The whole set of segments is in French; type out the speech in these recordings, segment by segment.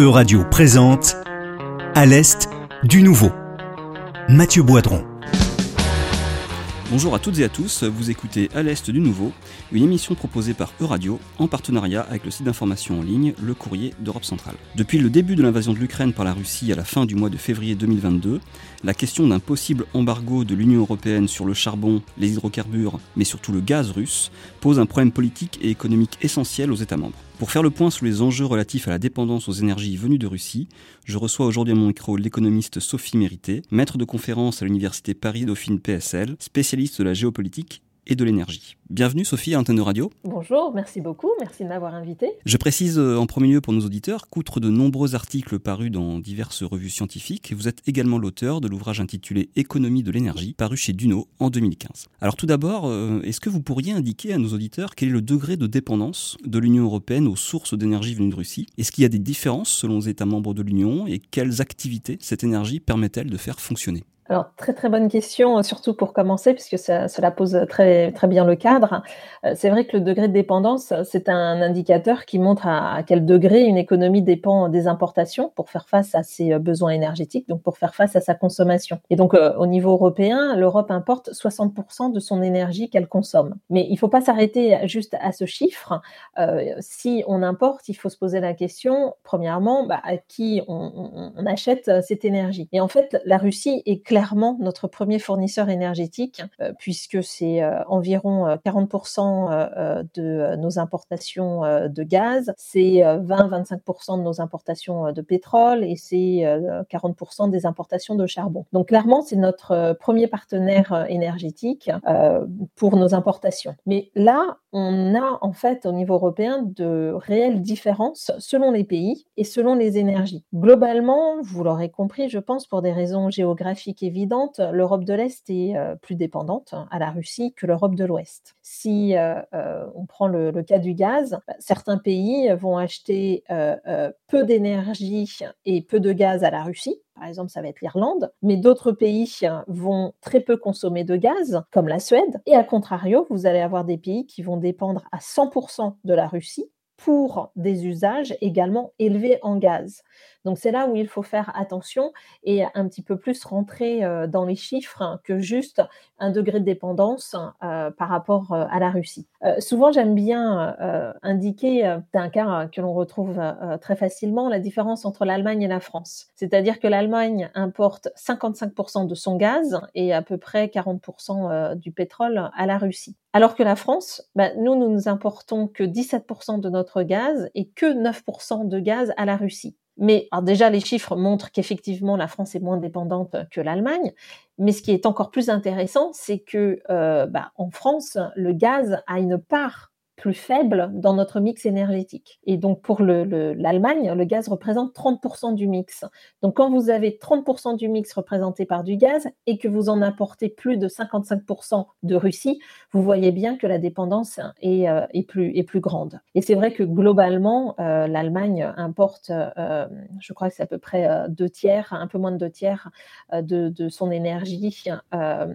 Euradio présente À l'Est du Nouveau. Mathieu Boidron. Bonjour à toutes et à tous, vous écoutez À l'Est du Nouveau, une émission proposée par Euradio en partenariat avec le site d'information en ligne Le Courrier d'Europe centrale. Depuis le début de l'invasion de l'Ukraine par la Russie à la fin du mois de février 2022, la question d'un possible embargo de l'Union européenne sur le charbon, les hydrocarbures, mais surtout le gaz russe, pose un problème politique et économique essentiel aux États membres. Pour faire le point sur les enjeux relatifs à la dépendance aux énergies venues de Russie, je reçois aujourd'hui à mon micro l'économiste Sophie Mérité, maître de conférence à l'université Paris-Dauphine PSL, spécialiste de la géopolitique et de l'énergie. Bienvenue Sophie à Antenne Radio. Bonjour, merci beaucoup, merci de m'avoir invité. Je précise euh, en premier lieu pour nos auditeurs qu'outre de nombreux articles parus dans diverses revues scientifiques, vous êtes également l'auteur de l'ouvrage intitulé Économie de l'énergie, paru chez Duno en 2015. Alors tout d'abord, euh, est-ce que vous pourriez indiquer à nos auditeurs quel est le degré de dépendance de l'Union européenne aux sources d'énergie venues de Russie? Est-ce qu'il y a des différences selon les États membres de l'Union et quelles activités cette énergie permet-elle de faire fonctionner? Alors, très très bonne question, surtout pour commencer, puisque cela pose très, très bien le cadre. Euh, c'est vrai que le degré de dépendance, c'est un indicateur qui montre à, quel degré une économie dépend des importations pour faire face à ses euh, besoins énergétiques, donc pour faire face à sa consommation. Et donc, euh, au niveau européen, l'Europe importe 60% de son énergie qu'elle consomme. Mais il ne faut pas s'arrêter juste à ce chiffre. si on importe, il faut se poser la question, premièrement, bah, à qui on, on achète cette énergie. Et en fait, la Russie est clairement clairement notre premier fournisseur énergétique, euh, puisque c'est euh, environ 40% euh, de nos importations de gaz, c'est 20-25% de nos importations de pétrole et c'est 40% des importations de charbon. Donc clairement, c'est notre premier partenaire énergétique pour nos importations. Mais là, on a en fait au niveau européen de réelles différences selon les pays et selon les énergies. Globalement, vous l'aurez compris, je pense, pour des raisons géographiques évidentes, l'Europe de l'Est est euh, plus dépendante à la Russie que l'Europe de l'Ouest. Si euh, euh, on prend le, cas du gaz, bah, certains pays vont acheter peu d'énergie et peu de gaz à la Russie, par exemple, ça va être l'Irlande, mais d'autres pays vont très peu consommer de gaz, comme la Suède. Et à contrario, vous allez avoir des pays qui vont dépendre à 100% de la Russie pour des usages également élevés en gaz. Donc c'est là où il faut faire attention et un petit peu plus rentrer euh, dans les chiffres que juste un degré de dépendance euh, par rapport euh, à la Russie. souvent j'aime bien indiquer, c'est un cas que l'on retrouve très facilement, la différence entre l'Allemagne et la France. C'est-à-dire que l'Allemagne importe 55% de son gaz et à peu près 40% du pétrole à la Russie. Alors que la France, bah, nous, nous nous importons que 17% de notre gaz et que 9% de gaz à la Russie. Mais déjà, les chiffres montrent qu'effectivement, la France est moins dépendante que l'Allemagne. Mais ce qui est encore plus intéressant, c'est que euh, bah, en France, le gaz a une part plus faible dans notre mix énergétique. Et donc pour l'Allemagne, le, gaz représente 30% du mix. Donc quand vous avez 30% du mix représenté par du gaz et que vous en apportez plus de 55% de Russie, vous voyez bien que la dépendance est, euh, est, plus, est plus grande. Et c'est vrai que globalement, euh, l'Allemagne importe, euh, je crois que c'est à peu près deux tiers, un peu moins de deux tiers de son énergie.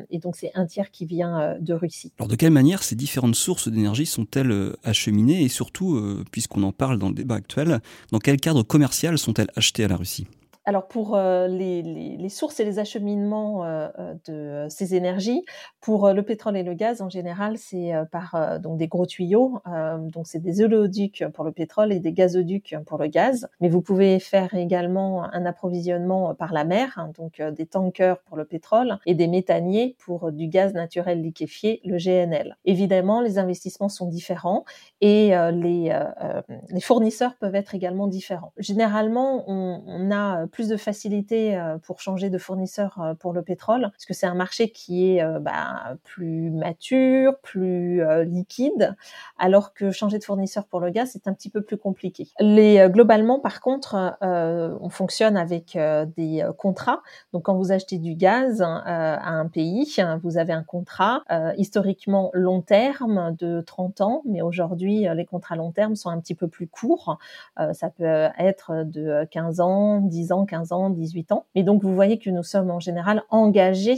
et donc c'est un tiers qui vient de Russie. Alors de quelle manière ces différentes sources d'énergie sont-elles euh, acheminées et surtout, euh, puisqu'on en parle dans le débat actuel, dans quel cadre commercial sont-elles achetées à la Russie? Alors pour euh, les, sources et les acheminements euh, euh, de ces énergies, pour le pétrole et le gaz en général, c'est par donc des gros tuyaux. donc c'est des oléoducs pour le pétrole et des gazoducs pour le gaz. Mais vous pouvez faire également un approvisionnement par la mer, hein, donc des tankers pour le pétrole et des méthaniers pour du gaz naturel liquéfié, le GNL. Évidemment, les investissements sont différents et les, les fournisseurs peuvent être également différents. Généralement, on, on a plus de facilité euh, pour changer de fournisseur euh, pour le pétrole, parce que c'est un marché qui est euh, bah, plus mature, plus liquide, alors que changer de fournisseur pour le gaz, c'est un petit peu plus compliqué. Les, globalement, par contre, on fonctionne avec des contrats. Donc, quand vous achetez du gaz à un pays, vous avez un contrat historiquement long terme de 30 ans, mais aujourd'hui, les contrats long terme sont un petit peu plus courts. ça peut être de 15 ans, 10 ans, ans, 15 ans, 18 ans. Mais donc vous voyez que nous sommes en général engagés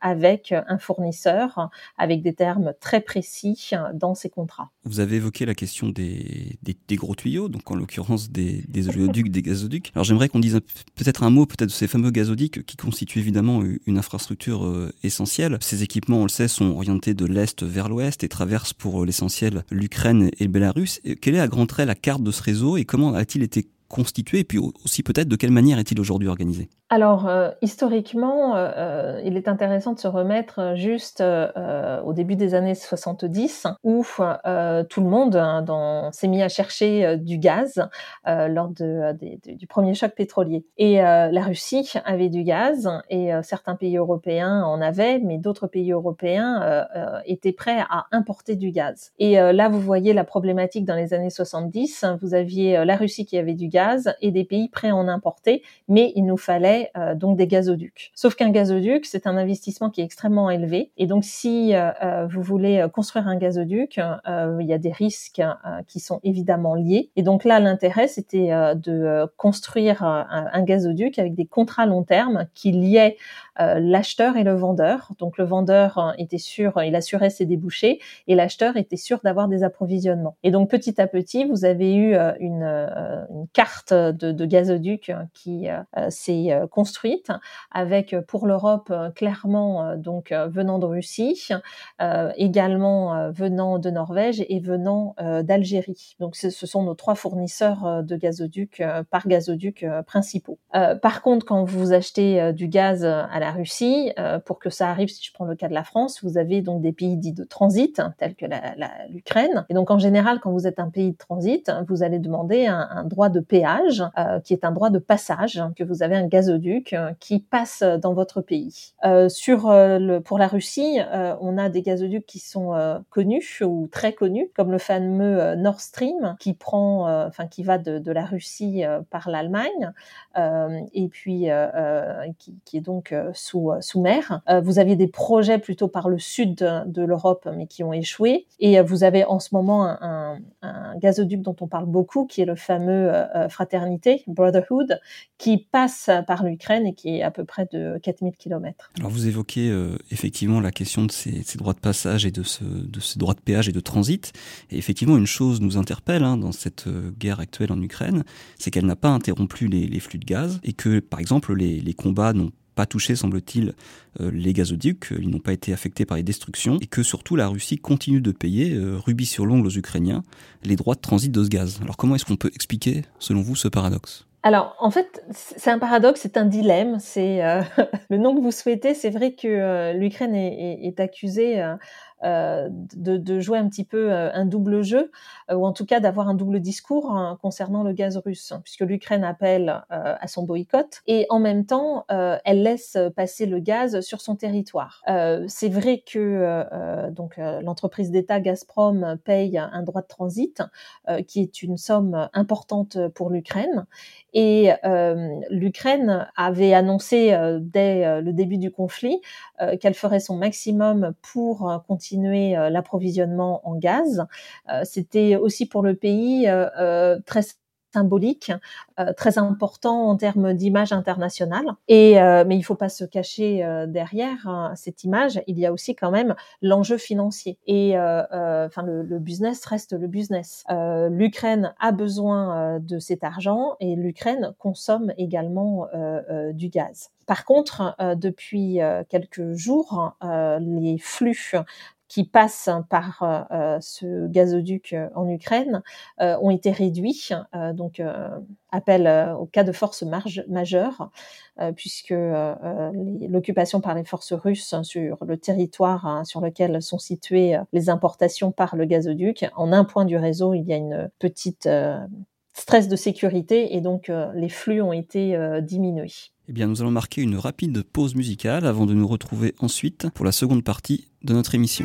avec un fournisseur, avec des termes très précis dans ces contrats. Vous avez évoqué la question des, gros tuyaux, donc en l'occurrence des, oléoducs, des gazoducs. Alors j'aimerais qu'on dise peut-être un mot peut-être de ces fameux gazoducs qui constituent évidemment une infrastructure essentielle. Ces équipements, on le sait, sont orientés de l'est vers l'ouest et traversent pour l'essentiel l'Ukraine et le Bélarus. Quelle est à grands traits la carte de ce réseau et comment a-t-il été constitué et puis aussi peut-être de quelle manière est-il aujourd'hui organisé? Alors, euh, historiquement, euh, euh, il est intéressant de se remettre juste au début des années 70, où tout le monde hein, s'est mis à chercher du gaz lors du premier choc pétrolier. Et la Russie avait du gaz, et certains pays européens en avaient, mais d'autres pays européens étaient prêts à importer du gaz. Et là, vous voyez la problématique dans les années 70. Vous aviez la Russie qui avait du gaz et des pays prêts à en importer, mais il nous fallait euh, donc des gazoducs. Sauf qu'un gazoduc, c'est un investissement qui est extrêmement élevé. Et donc, si euh, euh, vous voulez construire un gazoduc, il y a des risques qui sont évidemment liés. Et donc là, l'intérêt, c'était de construire un, gazoduc avec des contrats long terme qui liaient l'acheteur et le vendeur. Donc le vendeur était sûr, il assurait ses débouchés et l'acheteur était sûr d'avoir des approvisionnements. Et donc petit à petit, vous avez eu une, une carte de, gazoduc qui s'est construite, avec euh, pour l'Europe euh, clairement euh, donc venant de Russie, également venant de Norvège et venant d'Algérie. Donc ce, sont nos trois fournisseurs de gazoducs par gazoduc principaux. par contre, quand vous achetez du gaz à la Russie, pour que ça arrive, si je prends le cas de la France, vous avez donc des pays dits de transit, tels que l'Ukraine. Et donc en général, quand vous êtes un pays de transit, vous allez demander un, droit de péage, qui est un droit de passage, que vous avez un gazoduc euh, qui passent dans votre pays. Euh, sur euh, pour la Russie, on a des gazoducs qui sont connus ou très connus, comme le fameux Nord Stream qui prend, enfin qui va de, de la Russie par l'Allemagne et puis qui, qui, est donc sous sous mer. vous aviez des projets plutôt par le sud de, l'Europe, mais qui ont échoué. Et vous avez en ce moment un, gazoduc dont on parle beaucoup, qui est le fameux Fraternité, Brotherhood, qui passe par l'Ukraine et qui est à peu près de 4000 km. Alors vous évoquez euh, effectivement la question de ces, droits de passage et de, ce, de ces droits de péage et de transit. Et effectivement, une chose nous interpelle hein, dans cette euh, guerre actuelle en Ukraine, c'est qu'elle n'a pas interrompu les, flux de gaz et que, par exemple, les, combats n'ont pas touché, semble-t-il, euh, les gazoducs, ils n'ont pas été affectés par les destructions, et que surtout la Russie continue de payer, rubis sur l'ongle aux Ukrainiens, les droits de transit de ce gaz. Alors comment est-ce qu'on peut expliquer, selon vous, ce paradoxe? Alors, en fait, c'est un paradoxe, c'est un dilemme. C'est euh, le nom que vous souhaitez. C'est vrai que euh, l'Ukraine est, accusée euh, euh, de, de, jouer un petit peu euh, un double jeu, euh, ou en tout cas d'avoir un double discours hein, concernant le gaz russe, puisque l'Ukraine appelle à son boycott et en même temps elle laisse passer le gaz sur son territoire. C'est vrai que donc l'entreprise d'État Gazprom paye un droit de transit qui est une somme importante pour l'Ukraine et l'Ukraine avait annoncé dès le début du conflit qu'elle ferait son maximum pour continuer euh, l'approvisionnement en gaz. Euh, c'était aussi pour le pays euh, très symbolique, très important en termes d'image internationale. Et mais il faut pas se cacher derrière hein, cette image. Il y a aussi quand même l'enjeu financier. Et enfin, le, le, business reste le business. L'Ukraine a besoin de cet argent et l'Ukraine consomme également du gaz. Par contre, depuis quelques jours, les flux qui passent par euh, euh, ce gazoduc euh, en Ukraine ont été réduits. donc, appel au cas de force majeure, puisque l'occupation par les forces russes sur le territoire hein, sur lequel sont situées les importations par le gazoduc, en un point du réseau, il y a une petite stress de sécurité et donc les flux ont été diminués. Eh bien, nous allons marquer une rapide pause musicale avant de nous retrouver ensuite pour la seconde partie de notre émission.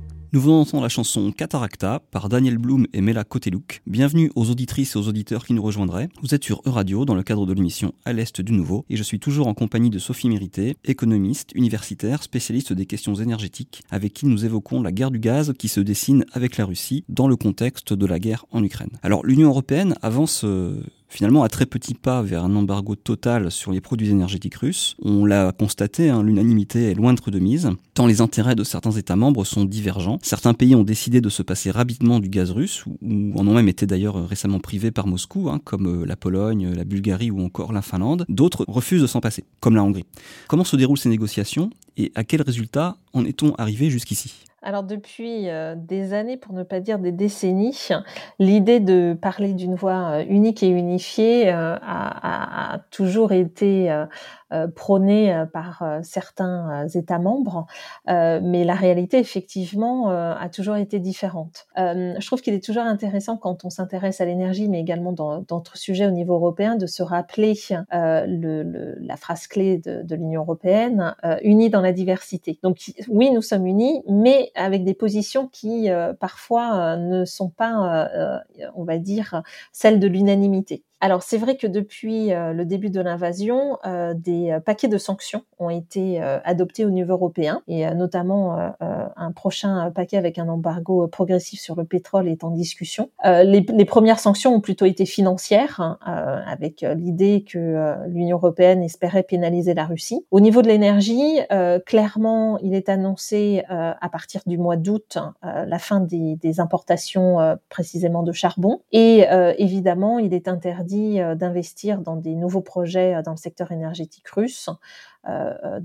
Nous venons d'entendre la chanson Cataracta par Daniel Bloom et Mela Koteluk. Bienvenue aux auditrices et aux auditeurs qui nous rejoindraient. Vous êtes sur E-Radio dans le cadre de l'émission À l'Est du Nouveau et je suis toujours en compagnie de Sophie Mérité, économiste, universitaire, spécialiste des questions énergétiques, avec qui nous évoquons la guerre du gaz qui se dessine avec la Russie dans le contexte de la guerre en Ukraine. Alors l'Union Européenne avance... Euh, finalement à très petits pas vers un embargo total sur les produits énergétiques russes. On l'a constaté, hein, l'unanimité est loin d'être de mise, tant les intérêts de certains États membres sont divergents. Certains pays ont décidé de se passer rapidement du gaz russe, ou en ont même été d'ailleurs récemment privés par Moscou, hein, comme euh, la Pologne, la Bulgarie ou encore la Finlande. D'autres refusent de s'en passer, comme la Hongrie. Comment se déroulent ces négociations et à quel résultat en est-on arrivé jusqu'ici? Alors depuis euh, des années, pour ne pas dire des décennies, l'idée de parler d'une voix euh, unique et unifiée euh, a, a, toujours été euh, prônée euh, par euh, certains États membres, mais la réalité effectivement a toujours été différente. je trouve qu'il est toujours intéressant quand on s'intéresse à l'énergie, mais également dans d'autres sujets au niveau européen, de se rappeler le, le, la phrase clé de, de l'Union européenne unis dans la diversité. Donc oui, nous sommes unis, mais avec des positions qui parfois ne sont pas, on va dire, celles de l'unanimité. Alors c'est vrai que depuis euh, le début de l'invasion, euh, des euh, paquets de sanctions ont été adoptés au niveau européen et notamment un prochain paquet avec un embargo progressif sur le pétrole est en discussion. Les, premières sanctions ont plutôt été financières, hein, avec l'idée que l'Union européenne espérait pénaliser la Russie. Au niveau de l'énergie, clairement, il est annoncé à partir du mois d'août la fin des importations précisément de charbon et évidemment, il est interdit euh, d'investir dans des nouveaux projets euh, dans le secteur énergétique russe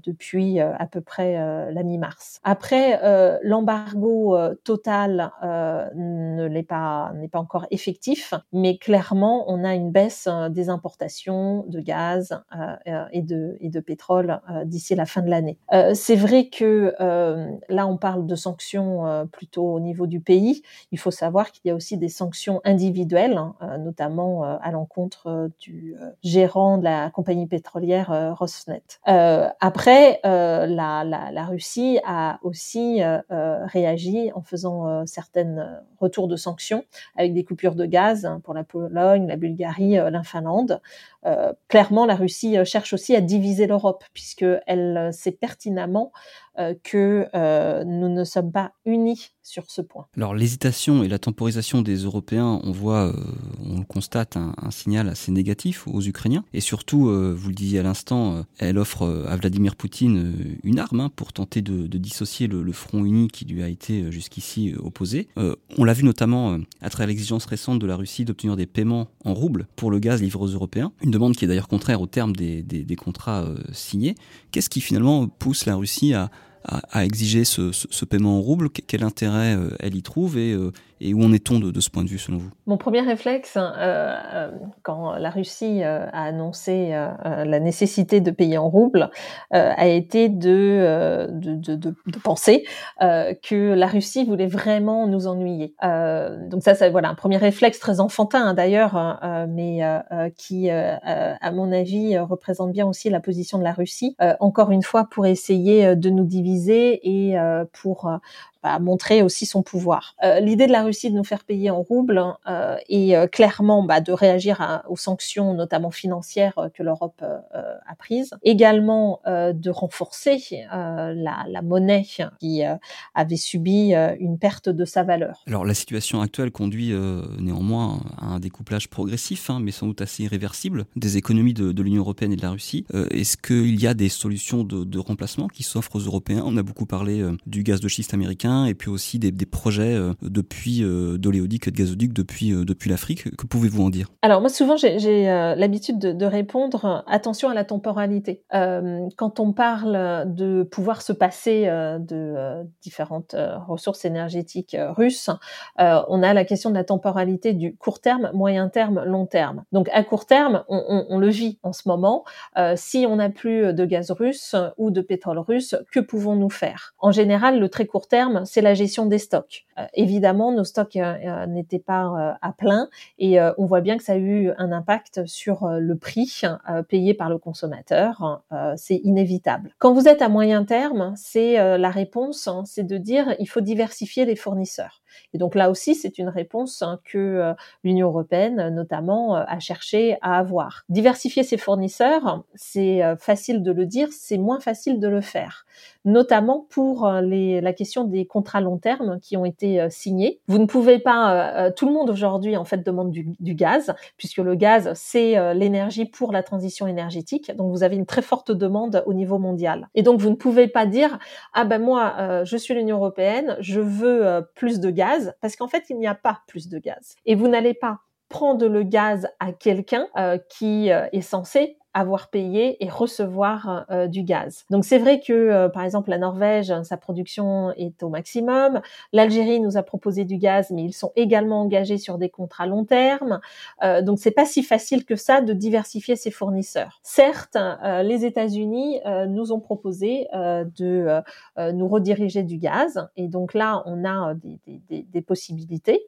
depuis euh, à peu près la mi-mars. Après, l'embargo total ne l'est pas n'est pas encore effectif, mais clairement, on a une baisse des importations de gaz et de et de pétrole d'ici la fin de l'année. C'est vrai que là, on parle de sanctions plutôt au niveau du pays. Il faut savoir qu'il y a aussi des sanctions individuelles, hein, notamment à l'encontre du gérant de la compagnie pétrolière Rosneft. Euh, après, euh, la, la, la, Russie a aussi euh, réagi en faisant certaines retours de sanctions avec des coupures de gaz hein, pour la Pologne, la Bulgarie, la Finlande. clairement, la Russie cherche aussi à diviser l'Europe puisque elle sait pertinemment que nous ne sommes pas unis sur ce point. Alors l'hésitation et la temporisation des Européens, on voit, on le constate, un, un, signal assez négatif aux Ukrainiens. Et surtout, vous le disiez à l'instant, elle offre à Vladimir Poutine euh, une arme hein, pour tenter de, dissocier le, front uni qui lui a été euh, jusqu'ici euh, opposé. on l'a vu notamment à travers l'exigence récente de la Russie d'obtenir des paiements en roubles pour le gaz livré aux Européens, une demande qui est d'ailleurs contraire au terme des, contrats signés. Qu'est-ce qui finalement pousse la Russie à, exiger ce, paiement en rouble Quel intérêt euh, elle y trouve? Euh, et où en est-on de, de, ce point de vue selon vous? Mon premier réflexe, euh, euh quand la Russie a annoncé la nécessité de payer en rouble, a été de, de, de, penser que la Russie voulait vraiment nous ennuyer. donc ça, c'est voilà un premier réflexe très enfantin hein, d'ailleurs, hein, mais qui, à mon avis, représente bien aussi la position de la Russie. encore une fois, pour essayer de nous diviser et euh, pour bah, montrer aussi son pouvoir. Euh, l'idée de la Russie de nous faire payer en roubles euh, et euh, clairement bah, de réagir aux sanctions, notamment financières, que l'Europe a prises. Également de renforcer la, monnaie qui avait subi une perte de sa valeur. Alors la situation actuelle conduit néanmoins à un découplage progressif, hein, mais sans doute assez irréversible, des économies de, l'Union européenne et de la Russie. Est-ce qu'il y a des solutions de remplacement qui s'offrent aux Européens? On a beaucoup parlé du gaz de schiste américain et puis aussi des, projets depuis d'oléoduc et de gazoduc depuis, depuis l'Afrique. Que pouvez-vous en dire? Alors moi souvent j'ai l'habitude de, répondre attention à la temporalité. quand on parle de pouvoir se passer de différentes ressources énergétiques russes, on a la question de la temporalité du court terme, moyen terme, long terme. Donc à court terme, on, le vit en ce moment. Euh, si on n'a plus de gaz russe ou de pétrole russe, que pouvons-nous faire? En général, le très court terme, c'est la gestion des stocks. Euh, évidemment, nos stocks euh, n'étaient pas à plein et on voit bien que ça a eu un impact sur le prix payé par le consommateur. c'est inévitable. Quand vous êtes à moyen terme, c'est la réponse, hein, c'est de dire il faut diversifier les fournisseurs. Et donc là aussi, c'est une réponse hein, que euh, l'Union européenne, notamment, euh, a cherché à avoir. Diversifier ses fournisseurs, c'est euh, facile de le dire, c'est moins facile de le faire notamment pour la question des contrats long terme qui ont été signés. Vous ne pouvez pas, tout le monde aujourd'hui en fait demande du, du gaz, puisque le gaz c'est l'énergie pour la transition énergétique. Donc vous avez une très forte demande au niveau mondial. Et donc vous ne pouvez pas dire ah ben moi je suis l'Union européenne, je veux plus de gaz parce qu'en fait, il n'y a pas plus de gaz. Et vous n'allez pas prendre le gaz à quelqu'un euh, qui euh, est censé avoir payé et recevoir euh, du gaz. Donc c'est vrai que euh, par exemple la Norvège, sa production est au maximum. L'Algérie nous a proposé du gaz, mais ils sont également engagés sur des contrats long terme. Euh, donc c'est pas si facile que ça de diversifier ses fournisseurs. Certes, euh, les États-Unis nous ont proposé de nous rediriger du gaz, et donc là on a des, des, des possibilités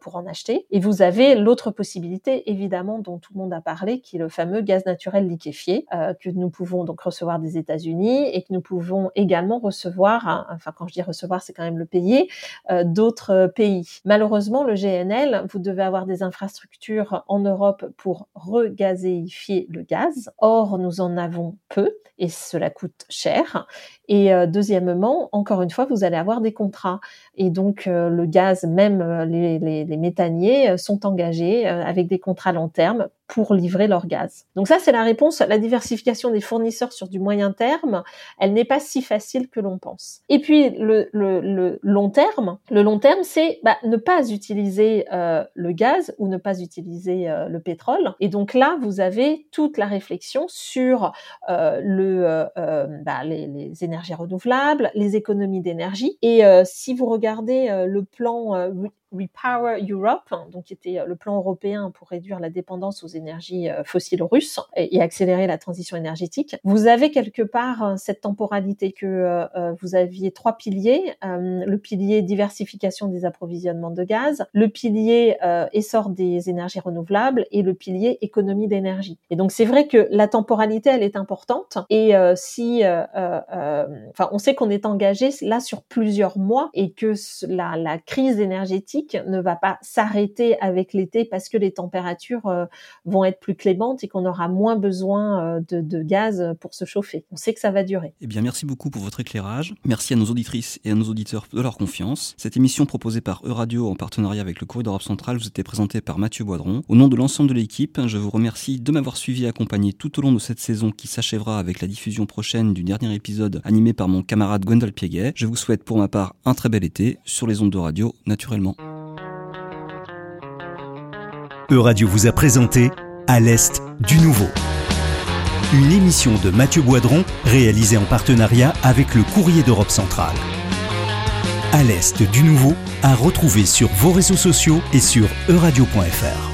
pour en acheter. Et vous avez l'autre possibilité évidemment dont tout le monde a parlé, qui est le fameux gaz naturel liquéfié euh, que nous pouvons donc recevoir des États-Unis et que nous pouvons également recevoir, hein, enfin quand je dis recevoir, c'est quand même le payer, euh, d'autres pays. Malheureusement, le GNL, vous devez avoir des infrastructures en Europe pour regazéifier le gaz. Or, nous en avons peu et cela coûte cher. Et euh, deuxièmement, encore une fois, vous allez avoir des contrats. Et donc, le gaz, même les, les, les méthaniers, sont engagés avec des contrats long terme pour livrer leur gaz. Donc ça, c'est la réponse. La diversification des fournisseurs sur du moyen terme, elle n'est pas si facile que l'on pense. Et puis le, le, le, long terme, le long terme, c'est bah, ne pas utiliser euh, le gaz ou ne pas utiliser euh, le pétrole. Et donc là, vous avez toute la réflexion sur euh, le, euh, bah, les, les, énergies renouvelables, les économies d'énergie. Et si vous regardez le plan Repower Europe, donc qui était le plan européen pour réduire la dépendance aux énergies euh, fossiles russes et, accélérer la transition énergétique. Vous avez quelque part euh, cette temporalité que euh, vous aviez trois piliers le pilier diversification des approvisionnements de gaz, le pilier essor des énergies renouvelables et le pilier économie d'énergie. Et donc c'est vrai que la temporalité elle est importante et si enfin on sait qu'on est engagé là sur plusieurs mois et que la, la crise énergétique ne va pas s'arrêter avec l'été parce que les températures euh, vont être plus clémentes et qu'on aura moins besoin euh, de, gaz pour se chauffer. On sait que ça va durer. Eh bien, merci beaucoup pour votre éclairage. Merci à nos auditrices et à nos auditeurs de leur confiance. Cette émission proposée par Euradio en partenariat avec le Courrier d'Europe centrale vous était présentée par Mathieu Boidron. Au nom de l'ensemble de l'équipe, je vous remercie de m'avoir suivi et accompagné tout au long de cette saison qui s'achèvera avec la diffusion prochaine du dernier épisode animé par mon camarade Gwendal Pieguet. Je vous souhaite pour ma part un très bel été sur les ondes de radio naturellement. Euradio vous a présenté À l'Est du Nouveau. Une émission de Mathieu Boidron réalisée en partenariat avec le Courrier d'Europe centrale. À l'Est du Nouveau à retrouver sur vos réseaux sociaux et sur euradio.fr.